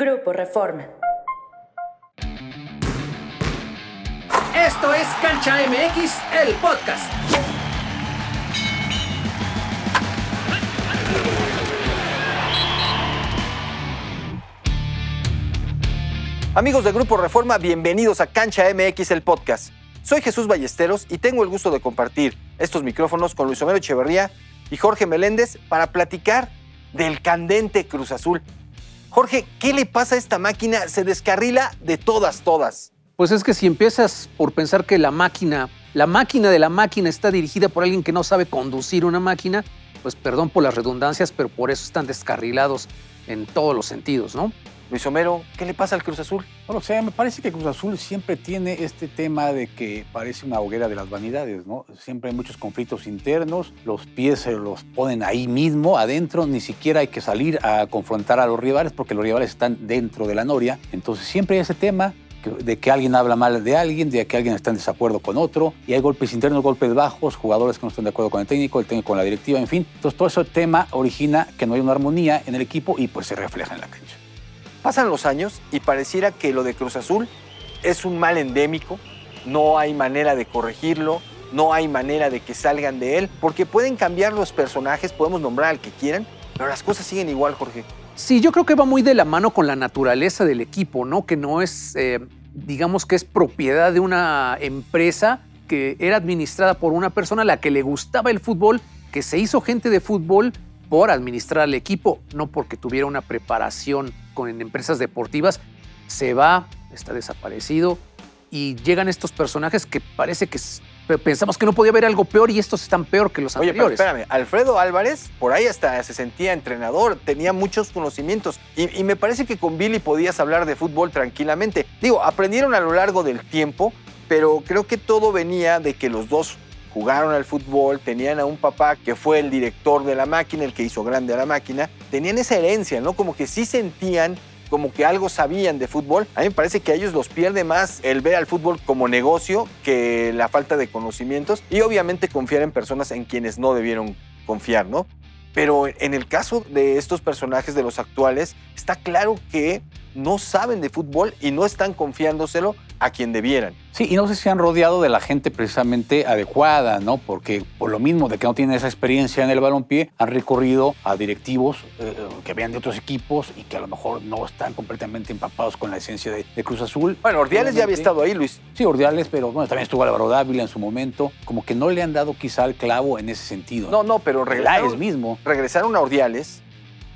Grupo Reforma. Esto es Cancha MX, el podcast. Amigos de Grupo Reforma, bienvenidos a Cancha MX, el podcast. Soy Jesús Ballesteros y tengo el gusto de compartir estos micrófonos con Luis Homero Echeverría y Jorge Meléndez para platicar del candente Cruz Azul. Jorge, ¿qué le pasa a esta máquina? Se descarrila de todas, todas. Pues es que si empiezas por pensar que la máquina, la máquina de la máquina está dirigida por alguien que no sabe conducir una máquina, pues perdón por las redundancias, pero por eso están descarrilados en todos los sentidos, ¿no? Luis Homero, ¿qué le pasa al Cruz Azul? Bueno, o sea, me parece que Cruz Azul siempre tiene este tema de que parece una hoguera de las vanidades, ¿no? Siempre hay muchos conflictos internos, los pies se los ponen ahí mismo, adentro, ni siquiera hay que salir a confrontar a los rivales porque los rivales están dentro de la noria. Entonces siempre hay ese tema de que alguien habla mal de alguien, de que alguien está en desacuerdo con otro, y hay golpes internos, golpes bajos, jugadores que no están de acuerdo con el técnico, el técnico con la directiva, en fin. Entonces todo ese tema origina que no hay una armonía en el equipo y pues se refleja en la cancha. Pasan los años y pareciera que lo de Cruz Azul es un mal endémico, no hay manera de corregirlo, no hay manera de que salgan de él, porque pueden cambiar los personajes, podemos nombrar al que quieran, pero las cosas siguen igual, Jorge. Sí, yo creo que va muy de la mano con la naturaleza del equipo, ¿no? Que no es, eh, digamos que es propiedad de una empresa que era administrada por una persona a la que le gustaba el fútbol, que se hizo gente de fútbol por administrar al equipo, no porque tuviera una preparación con empresas deportivas, se va, está desaparecido y llegan estos personajes que parece que pensamos que no podía haber algo peor y estos están peor que los Oye, anteriores. Pero espérame, Alfredo Álvarez por ahí hasta se sentía entrenador, tenía muchos conocimientos y, y me parece que con Billy podías hablar de fútbol tranquilamente. Digo, aprendieron a lo largo del tiempo, pero creo que todo venía de que los dos jugaron al fútbol, tenían a un papá que fue el director de la máquina, el que hizo grande a la máquina, tenían esa herencia, ¿no? Como que sí sentían como que algo sabían de fútbol. A mí me parece que a ellos los pierde más el ver al fútbol como negocio que la falta de conocimientos y obviamente confiar en personas en quienes no debieron confiar, ¿no? Pero en el caso de estos personajes de los actuales, está claro que no saben de fútbol y no están confiándoselo a quien debieran. Sí, y no sé si han rodeado de la gente precisamente adecuada, ¿no? Porque por lo mismo de que no tienen esa experiencia en el balompié, han recurrido a directivos eh, que vean de otros equipos y que a lo mejor no están completamente empapados con la esencia de, de Cruz Azul. Bueno, Ordiales ya había estado ahí, Luis. Sí, Ordiales, pero bueno, también estuvo Álvaro Dávila en su momento. Como que no le han dado quizá el clavo en ese sentido. No, no, pero regresaron, mismo. regresaron a Ordiales.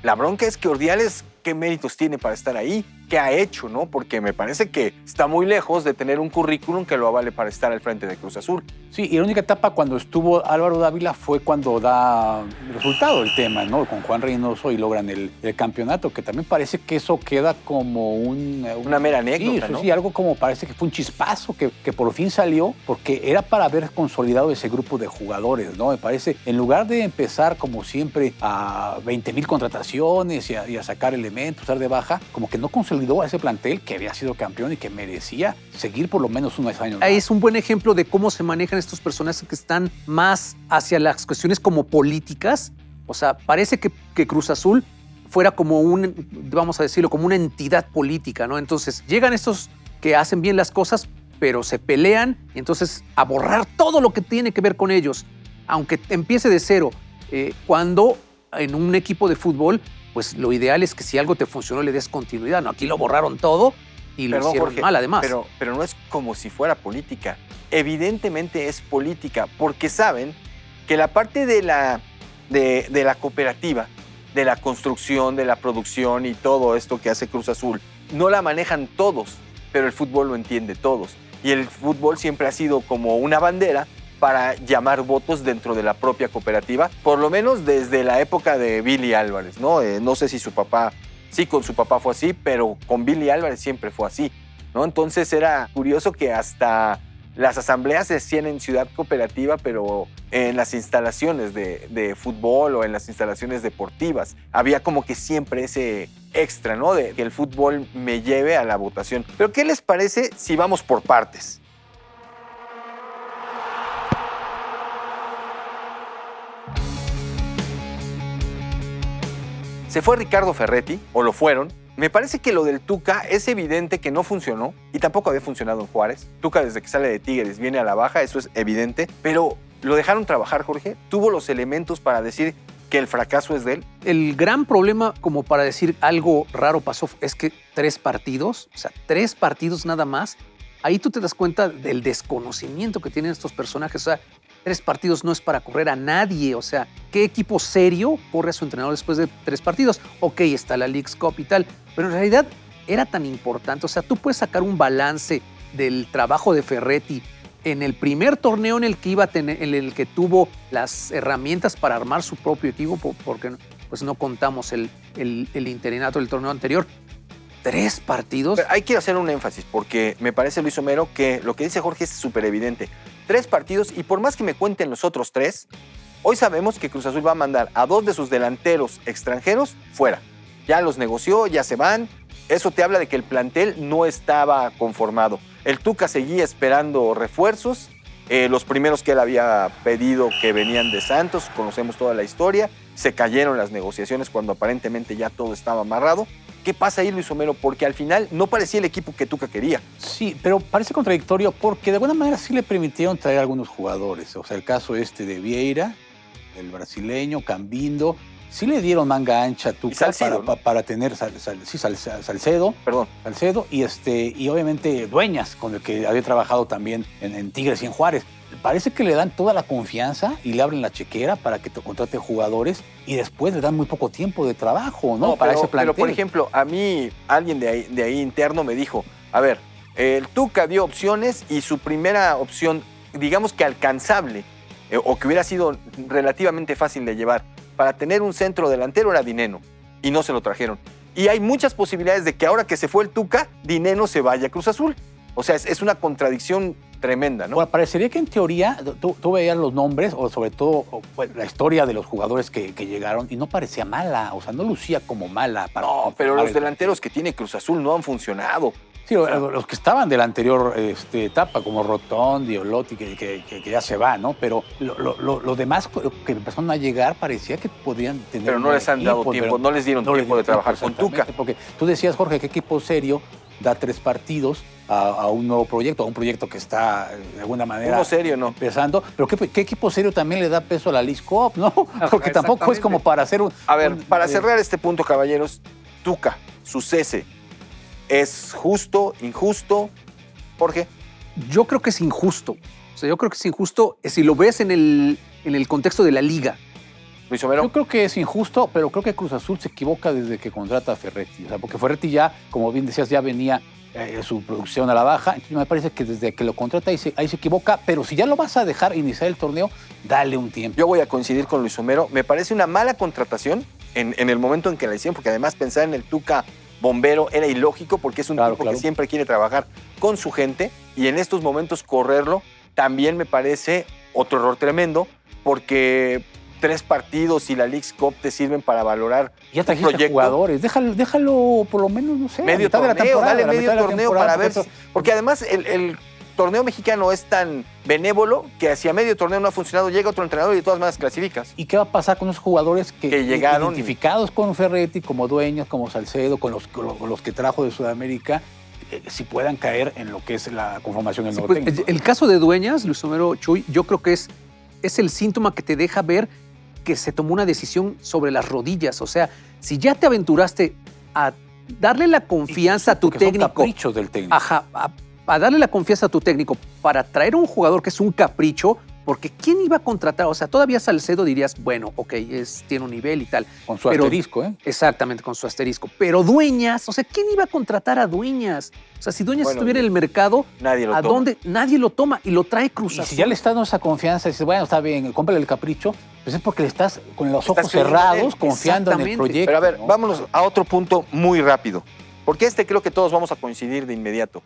La bronca es que Ordiales, ¿qué méritos tiene para estar ahí? ¿Qué ha hecho, no? Porque me parece que está muy lejos de tener un currículum que lo avale para estar al frente de Cruz Azul. Sí, y la única etapa cuando estuvo Álvaro Dávila fue cuando da resultado el tema, ¿no? Con Juan Reynoso y logran el, el campeonato, que también parece que eso queda como un, un- Una mera Sí, anécdota, eso ¿no? sí, algo como parece que fue un chispazo que, que por fin salió, porque era para haber consolidado ese grupo de jugadores, ¿no? Me parece, en lugar de empezar como siempre a 20 mil contrataciones y a, y a sacar elementos, dar de baja, como que no consolidó a ese plantel que había sido campeón y que merecía seguir por lo menos unos años más. Es un buen ejemplo de cómo se manejan estos personajes que están más hacia las cuestiones como políticas. O sea, parece que, que Cruz Azul fuera como un, vamos a decirlo, como una entidad política, ¿no? Entonces llegan estos que hacen bien las cosas, pero se pelean y entonces a borrar todo lo que tiene que ver con ellos, aunque empiece de cero. Eh, cuando en un equipo de fútbol, pues lo ideal es que si algo te funcionó le des continuidad. No, aquí lo borraron todo y lo Perdón, hicieron Jorge, mal además. Pero, pero no es como si fuera política. Evidentemente es política, porque saben que la parte de la, de, de la cooperativa, de la construcción, de la producción y todo esto que hace Cruz Azul, no la manejan todos, pero el fútbol lo entiende todos. Y el fútbol siempre ha sido como una bandera para llamar votos dentro de la propia cooperativa, por lo menos desde la época de Billy Álvarez, ¿no? Eh, no sé si su papá, sí, con su papá fue así, pero con Billy Álvarez siempre fue así, ¿no? Entonces era curioso que hasta las asambleas se hacían en Ciudad Cooperativa, pero en las instalaciones de, de fútbol o en las instalaciones deportivas. Había como que siempre ese extra, ¿no? De que el fútbol me lleve a la votación. Pero ¿qué les parece si vamos por partes? Se fue Ricardo Ferretti, o lo fueron, me parece que lo del Tuca es evidente que no funcionó y tampoco había funcionado en Juárez. Tuca desde que sale de Tigres viene a la baja, eso es evidente, pero lo dejaron trabajar, Jorge. Tuvo los elementos para decir que el fracaso es de él. El gran problema, como para decir algo raro pasó, es que tres partidos, o sea, tres partidos nada más, ahí tú te das cuenta del desconocimiento que tienen estos personajes. O sea, tres partidos no es para correr a nadie. O sea, ¿qué equipo serio corre a su entrenador después de tres partidos? Ok, está la League's Cup y tal, pero en realidad era tan importante. O sea, tú puedes sacar un balance del trabajo de Ferretti en el primer torneo en el que iba a tener, en el que tuvo las herramientas para armar su propio equipo, porque pues no contamos el, el, el interinato del torneo anterior. Tres partidos. Pero hay que hacer un énfasis, porque me parece, Luis Homero, que lo que dice Jorge es súper evidente. Tres partidos, y por más que me cuenten los otros tres, hoy sabemos que Cruz Azul va a mandar a dos de sus delanteros extranjeros fuera. Ya los negoció, ya se van. Eso te habla de que el plantel no estaba conformado. El Tuca seguía esperando refuerzos. Eh, los primeros que él había pedido que venían de Santos, conocemos toda la historia. Se cayeron las negociaciones cuando aparentemente ya todo estaba amarrado. ¿Qué pasa ahí, Luis Homero? Porque al final no parecía el equipo que Tuca quería. Sí, pero parece contradictorio porque de alguna manera sí le permitieron traer algunos jugadores. O sea, el caso este de Vieira, el brasileño, Cambindo, sí le dieron manga ancha a Tuca Salcedo, para, ¿no? para tener Sal- Sal- sí, Sal- Salcedo, Perdón. Salcedo y este y obviamente Dueñas con el que había trabajado también en, en Tigres y en Juárez. Parece que le dan toda la confianza y le abren la chequera para que te contrate jugadores y después le dan muy poco tiempo de trabajo, ¿no? para pero, ese plantel. pero, por ejemplo, a mí alguien de ahí, de ahí interno me dijo, a ver, el Tuca dio opciones y su primera opción, digamos que alcanzable, eh, o que hubiera sido relativamente fácil de llevar, para tener un centro delantero era Dineno, y no se lo trajeron. Y hay muchas posibilidades de que ahora que se fue el Tuca, Dineno se vaya a Cruz Azul. O sea, es, es una contradicción tremenda, ¿no? Bueno, parecería que en teoría tú, tú veías los nombres o sobre todo pues, la historia de los jugadores que, que llegaron y no parecía mala, o sea, no lucía como mala. Para no, pero los el- delanteros que tiene Cruz Azul no han funcionado. Sí, lo- los que estaban de la anterior este, etapa, como Rotondi o Lotti, que, que- que- que ya se va, ¿no? Pero lo, lo- lo- demás que empezaron a llegar parecía que podrían tener. Pero no les han dado tiempo, no les dieron no les tiempo de trabajar con Tuca. Porque tú decías, Jorge, ¿qué equipo serio da tres partidos a, a un nuevo proyecto, a un proyecto que está eh, de alguna manera Uno serio, ¿no? empezando? Pero ¿qué, qué equipo serio también le da peso a la League Cup, no? Porque tampoco es como para hacer un. A ver, un- para eh, cerrar este punto, caballeros, Tuca, su cese, ¿es justo, injusto? Jorge, Yo creo que es injusto. O sea, yo creo que es injusto eh, si lo ves en el, en el contexto de la liga. Luis Homero. Yo creo que es injusto, pero creo que Cruz Azul se equivoca desde que contrata a Ferretti. O sea, porque Ferretti ya, como bien decías, ya venía eh, su producción a la baja. Entonces me parece que desde que lo contrata ahí se, ahí se equivoca. Pero si ya lo vas a dejar iniciar el torneo, dale un tiempo. Yo voy a coincidir con Luis Homero. Me parece una mala contratación en, en el momento en que la hicieron, porque además pensar en el Tuca bombero era ilógico, porque es un Claro, tipo claro. que siempre quiere trabajar con su gente, y en estos momentos correrlo también me parece otro error tremendo, porque tres partidos y la League's Cup te sirven para valorar Ya un trajiste proyecto. jugadores. Déjalo, déjalo por lo menos, no sé, medio mitad de la torneo, temporada, dale medio mitad de la torneo para ver, porque además el, el torneo mexicano es tan benévolo que hacia medio torneo no ha funcionado, llega otro entrenador y de todas maneras clasificas. ¿Y qué va a pasar con esos jugadores que, Que llegaron y- identificados con Ferretti, como dueños, como Salcedo, con los, con los que trajo de Sudamérica, eh, si puedan caer en lo que es la conformación del Sí, nuevo pues, técnico? el caso de Dueñas, Luis Homero Chuy, yo creo que es, es el síntoma que te deja ver que se tomó una decisión sobre las rodillas. O sea, si ya te aventuraste a darle la confianza a tu son técnico, del técnico. ajá, a, a darle la confianza a tu técnico para traer a un jugador que es un capricho, porque ¿quién iba a contratar? O sea, todavía Salcedo dirías, bueno, ok, es, tiene un nivel y tal. Con su pero- asterisco, ¿eh? Exactamente, con su asterisco. Pero Dueñas, o sea, ¿quién iba a contratar a Dueñas? O sea, si Dueñas Bueno, estuviera en el mercado, Nadie lo ¿a toma. dónde? Nadie lo toma y lo trae Cruz Y Azul. si ya le estás dando esa confianza, dices, bueno, está bien, cómprale el capricho, pues es porque le estás con los ojos cerrados, confiando en el proyecto. Pero a ver, ¿no? vámonos a otro punto muy rápido, porque este creo que todos vamos a coincidir de inmediato.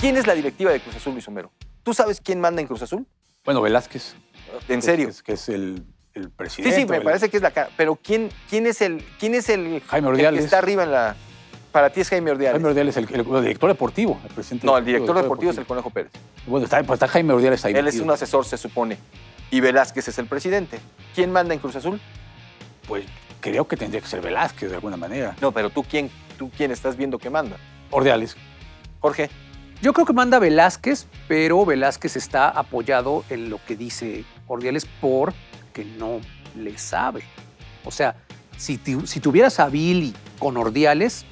¿Quién es la directiva de Cruz Azul, Luis Homero? ¿Tú sabes quién manda en Cruz Azul? Bueno, Velázquez. ¿En serio? Que es, que es el, el Sí, presidente. sí, me el- parece que es la cara. Pero ¿quién, quién es el, quién es el, Jaime el que está arriba en la. para ti es Jaime Ordiales. Jaime Ordiales es el, el- el director deportivo, el presidente. no, el director deportivo es el Conejo Pérez. Bueno, está, pues está Jaime Ordiales ahí. Él es un asesor, se supone. Y Velázquez es el presidente. ¿Quién manda en Cruz Azul? Pues creo que tendría que ser Velázquez de alguna manera. No, pero tú quién, tú quién estás viendo que manda. Ordiales. Jorge. Yo creo que manda Velázquez, pero Velázquez está apoyado en lo que dice Ordiales porque no le sabe. O sea, si, tu- si tuvieras a Billy con Ordiales,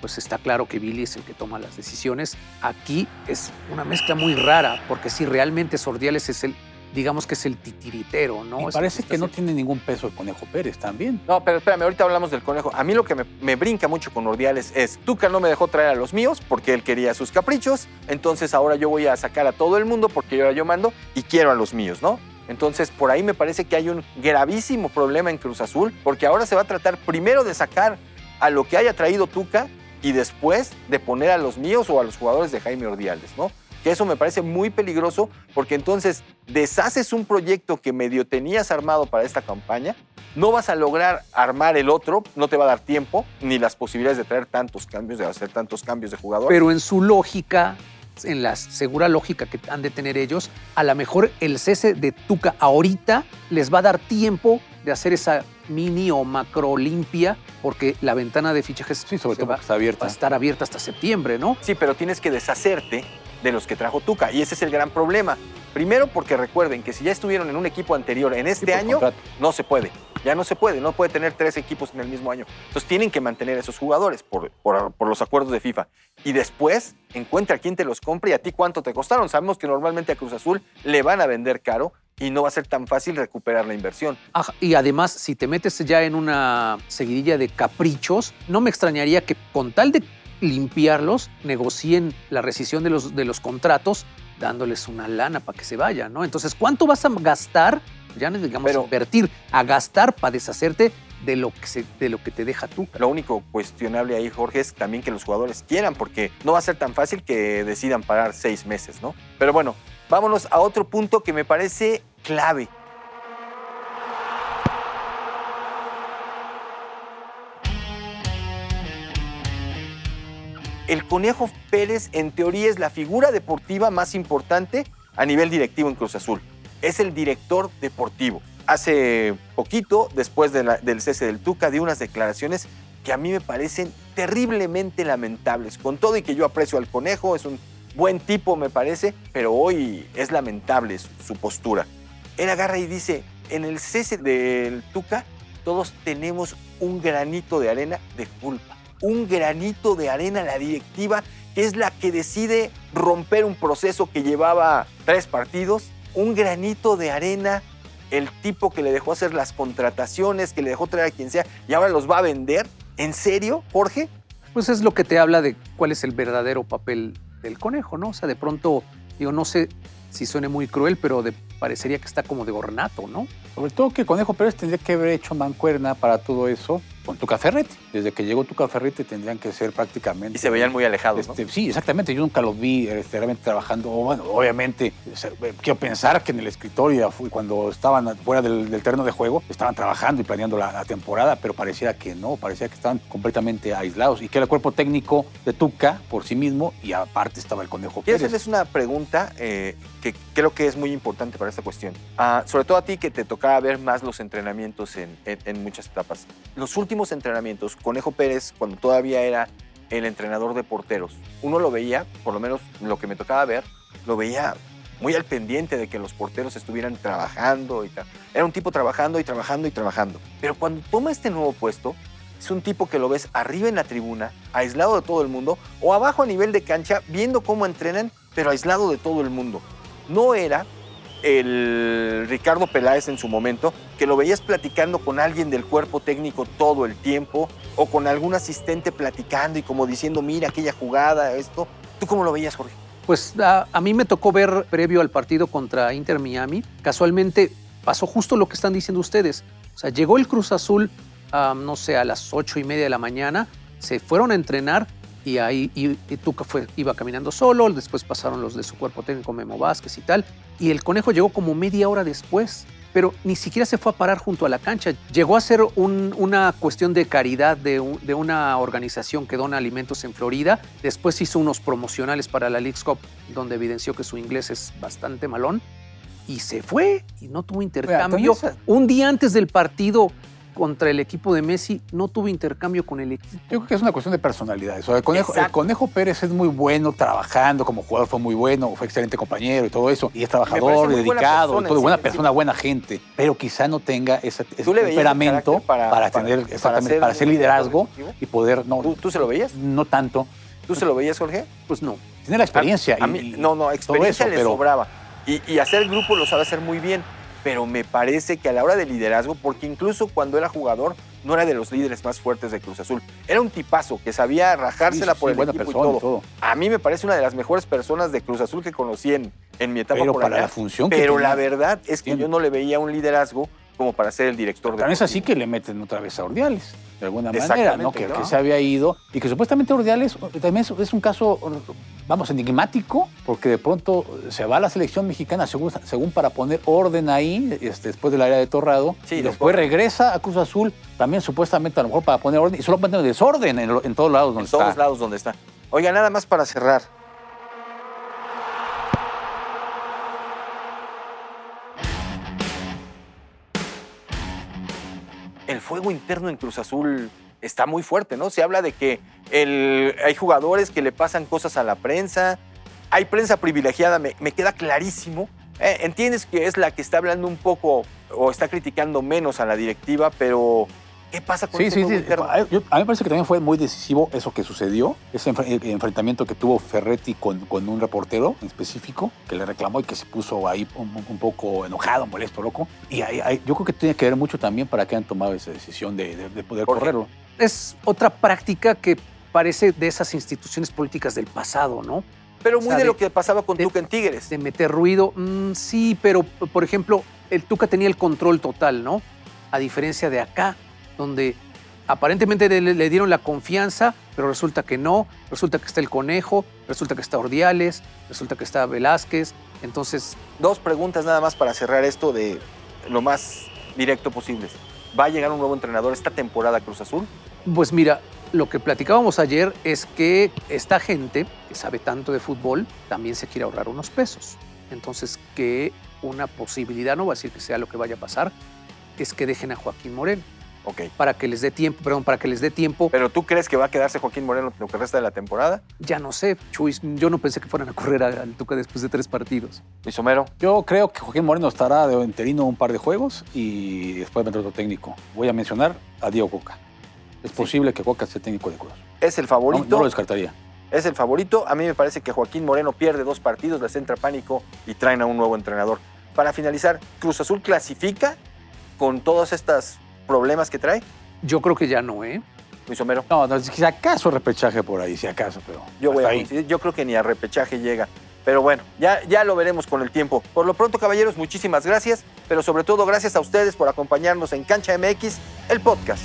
pues está claro que Billy es el que toma las decisiones. Aquí es una mezcla muy rara, porque si realmente es Ordiales es el, digamos que es el titiritero, ¿no? y Es parece que no tiene ningún peso el Conejo Pérez también. No, pero espérame, ahorita hablamos del conejo. A mí lo que me, me brinca mucho con Ordiales es, Tuca no me dejó traer a los míos porque él quería sus caprichos, entonces ahora yo voy a sacar a todo el mundo porque ahora yo mando y quiero a los míos, ¿no? Entonces, por ahí me parece que hay un gravísimo problema en Cruz Azul, porque ahora se va a tratar primero de sacar a lo que haya traído Tuca y después de poner a los míos o a los jugadores de Jaime Ordiales, ¿no? Que eso me parece muy peligroso, porque entonces deshaces un proyecto que medio tenías armado para esta campaña, no vas a lograr armar el otro, no te va a dar tiempo, ni las posibilidades de traer tantos cambios, de hacer tantos cambios de jugadores. Pero en su lógica, en la segura lógica que han de tener ellos, a lo mejor el cese de Tuca ahorita les va a dar tiempo de hacer esa mini o macro limpia, porque la ventana de fichajes Sí, sobre se todo va, está va abierta. a estar abierta hasta septiembre, ¿no? Sí, pero tienes que deshacerte de los que trajo Tuca, y ese es el gran problema. Primero porque recuerden que si ya estuvieron en un equipo anterior en este Sí, año, contrato. no se puede. Ya no se puede, no puede tener tres equipos en el mismo año. Entonces tienen que mantener esos jugadores por, por- por los acuerdos de FIFA. Y después encuentra quién te los compra y a ti cuánto te costaron. Sabemos que normalmente a Cruz Azul le van a vender caro y no va a ser tan fácil recuperar la inversión. Ajá, Y además, si te metes ya en una seguidilla de caprichos, no me extrañaría que con tal de limpiarlos, negocien la rescisión de los, de los contratos dándoles una lana para que se vayan, ¿no? Entonces, ¿cuánto vas a gastar? Ya no digamos Pero- invertir, a gastar para deshacerte de lo que, se- de lo que te deja tú. Lo único cuestionable ahí, Jorge, es también que los jugadores quieran, porque no va a ser tan fácil que decidan parar seis meses, ¿no? Pero bueno, vámonos a otro punto que me parece clave. El Conejo Pérez, en teoría, es la figura deportiva más importante a nivel directivo en Cruz Azul. Es el director deportivo. Hace poquito, después del cese del Tuca, dio unas declaraciones que a mí me parecen terriblemente lamentables. Con todo y que yo aprecio al Conejo, es un buen tipo, me parece, pero hoy es lamentable su, postura. Él agarra y dice, en el cese del Tuca, todos tenemos un granito de arena de culpa. Un granito de arena la directiva, que es la que decide romper un proceso que llevaba tres partidos. Un granito de arena, el tipo que le dejó hacer las contrataciones, que le dejó traer a quien sea, y ahora los va a vender. ¿En serio, Jorge? Pues es lo que te habla de cuál es el verdadero papel del conejo, ¿no? O sea, de pronto, digo, no sé si suene muy cruel, pero de- parecería que está como de ornato, ¿no? Sobre todo que Conejo Pérez tendría que haber hecho mancuerna para todo eso con Tuca Ferretti. Desde que llegó Tuca Ferretti tendrían que ser prácticamente... Y se veían muy alejados, ¿no? Este, Sí, exactamente. Yo nunca los vi este, realmente trabajando. Bueno, obviamente, eh, quiero pensar que en el escritorio, cuando estaban fuera del, del terreno de juego, estaban trabajando y planeando la, la temporada, pero parecía que no, parecía que estaban completamente aislados y que era el cuerpo técnico de Tuca por sí mismo y aparte estaba el Conejo Quiero Pérez. hacerles una pregunta eh, que creo que es muy importante para esta cuestión. Ah, sobre todo a ti que te tocaba ver más los entrenamientos en, en- en muchas etapas. Los últimos entrenamientos, Conejo Pérez, cuando todavía era el entrenador de porteros, uno lo veía, por lo menos lo que me tocaba ver, lo veía muy al pendiente de que los porteros estuvieran trabajando y tal. Era un tipo trabajando y trabajando y trabajando. Pero cuando toma este nuevo puesto, es un tipo que lo ves arriba en la tribuna, aislado de todo el mundo, o abajo a nivel de cancha, viendo cómo entrenan, pero aislado de todo el mundo. No era el Ricardo Peláez en su momento, que lo veías platicando con alguien del cuerpo técnico todo el tiempo, o con algún asistente platicando y como diciendo, mira aquella jugada, esto. ¿Tú cómo lo veías, Jorge? Pues a, a mí me tocó ver previo al partido contra Inter Miami. Casualmente pasó justo lo que están diciendo ustedes. O sea, llegó el Cruz Azul, ah, no sé, a las ocho y media de la mañana, se fueron a entrenar y ahí y, y Tuca fue, iba caminando solo, después pasaron los de su cuerpo técnico Memo Vázquez y tal, y el conejo llegó como media hora después. pero ni siquiera se fue a parar junto a la cancha. Llegó a ser un- una cuestión de caridad de, un- de una organización que dona alimentos en Florida. Después hizo unos promocionales para la League's Cup, donde evidenció que su inglés es bastante malón. Y se fue y no tuvo intercambio. un día antes del partido contra el equipo de Messi, no tuvo intercambio con el equipo. Yo creo que es una cuestión de personalidad. O sea, el, Conejo, el Exacto. Conejo Pérez es muy bueno trabajando, como jugador fue muy bueno, fue excelente compañero y todo eso. Y es trabajador, muy buena dedicado, persona, y todo, sí, buena sí. persona, buena gente. Pero quizá no tenga ese, ese ¿Tú le veías el temperamento para, para- tener, para- exactamente, para hacer liderazgo y poder, no, ¿Tú, tú se lo veías? no tanto. ¿Tú se lo veías, Jorge? Pues no. Tiene la experiencia. A y- mí- y no, no, experiencia eso, le pero sobraba. Y, y hacer grupo lo sabe hacer muy bien. Pero me parece que a la hora de liderazgo, porque incluso cuando era jugador, no era de los líderes más fuertes de Cruz Azul. Era un tipazo que sabía rajársela sí, por el buena equipo persona y y todo. A mí me parece una de las mejores personas de Cruz Azul que conocí en, en mi etapa Pero por para allá. la función Pero la verdad es que yo no le veía un liderazgo como para ser el director de También es así que le meten otra vez a Ordiales, de alguna manera, ¿no? Que, ¿no? que se había ido y que supuestamente Ordiales también es, un caso, vamos, enigmático, porque de pronto se va a la selección mexicana según, según para poner orden ahí, este, después del área de Torrado, Sí, y después regresa a Cruz Azul, también supuestamente a lo mejor para poner orden, y solo pone desorden en, todos lados donde en todos está. lados donde está. Oiga, nada más para cerrar. Fuego interno en Cruz Azul está muy fuerte, ¿no? Se habla de que el- hay jugadores que le pasan cosas a la prensa, hay prensa privilegiada, me, queda clarísimo. Eh, entiendes que es la que está hablando un poco o está criticando menos a la directiva, pero ¿qué pasa con Sí, ese sí, sí. A yo- a mí me parece que también fue muy decisivo eso que sucedió, ese el enfrentamiento que tuvo Ferretti con, con un reportero en específico, que le reclamó y que se puso ahí un, un poco enojado, molesto, loco. Y ahí- ahí- yo creo que tiene que ver mucho también para que hayan tomado esa decisión de, de- de poder Jorge. correrlo. Es otra práctica que parece de esas instituciones políticas del pasado, ¿no? Pero O muy sea, de, de- lo que pasaba con de- Tuca en Tigres. de meter ruido. Mm, sí, pero por ejemplo, el Tuca tenía el control total, ¿no? A diferencia de acá, donde aparentemente le, le dieron la confianza, pero resulta que no, resulta que está el conejo, resulta que está Ordiales, resulta que está Velázquez. Entonces, Dos preguntas nada más para cerrar esto de lo más directo posible. ¿Va a llegar un nuevo entrenador esta temporada Cruz Azul? pues mira, lo que platicábamos ayer es que esta gente que sabe tanto de fútbol también se quiere ahorrar unos pesos. Entonces, que una posibilidad, no voy a decir que sea lo que vaya a pasar, es que dejen a Joaquín Moreno. Ok. para que les dé tiempo, perdón, para que les dé tiempo. ¿Pero tú crees que va a quedarse Joaquín Moreno lo que resta de la temporada? Ya no sé, Chuy, yo no pensé que fueran a correr al Tuca después de tres partidos. Luis Homero. Yo creo que Joaquín Moreno estará de interino un par de juegos y después vendrá otro técnico. Voy a mencionar a Diego Coca. Es posible que Coca sea técnico de Cruz. Es el No, favorito. no lo descartaría. es el favorito. A mí me parece que Joaquín Moreno pierde dos partidos, les entra pánico y traen a un nuevo entrenador. Para finalizar, ¿Cruz Azul clasifica con todos estos problemas que trae? Yo creo que ya no, ¿eh? Luis Homero. No, no, si acaso repechaje por ahí, si acaso, pero. Yo voy a ahí. Yo creo que ni a repechaje llega. Pero bueno, ya, ya lo veremos con el tiempo. Por lo pronto, caballeros, muchísimas gracias. Pero sobre todo, gracias a ustedes por acompañarnos en Cancha MX, el podcast.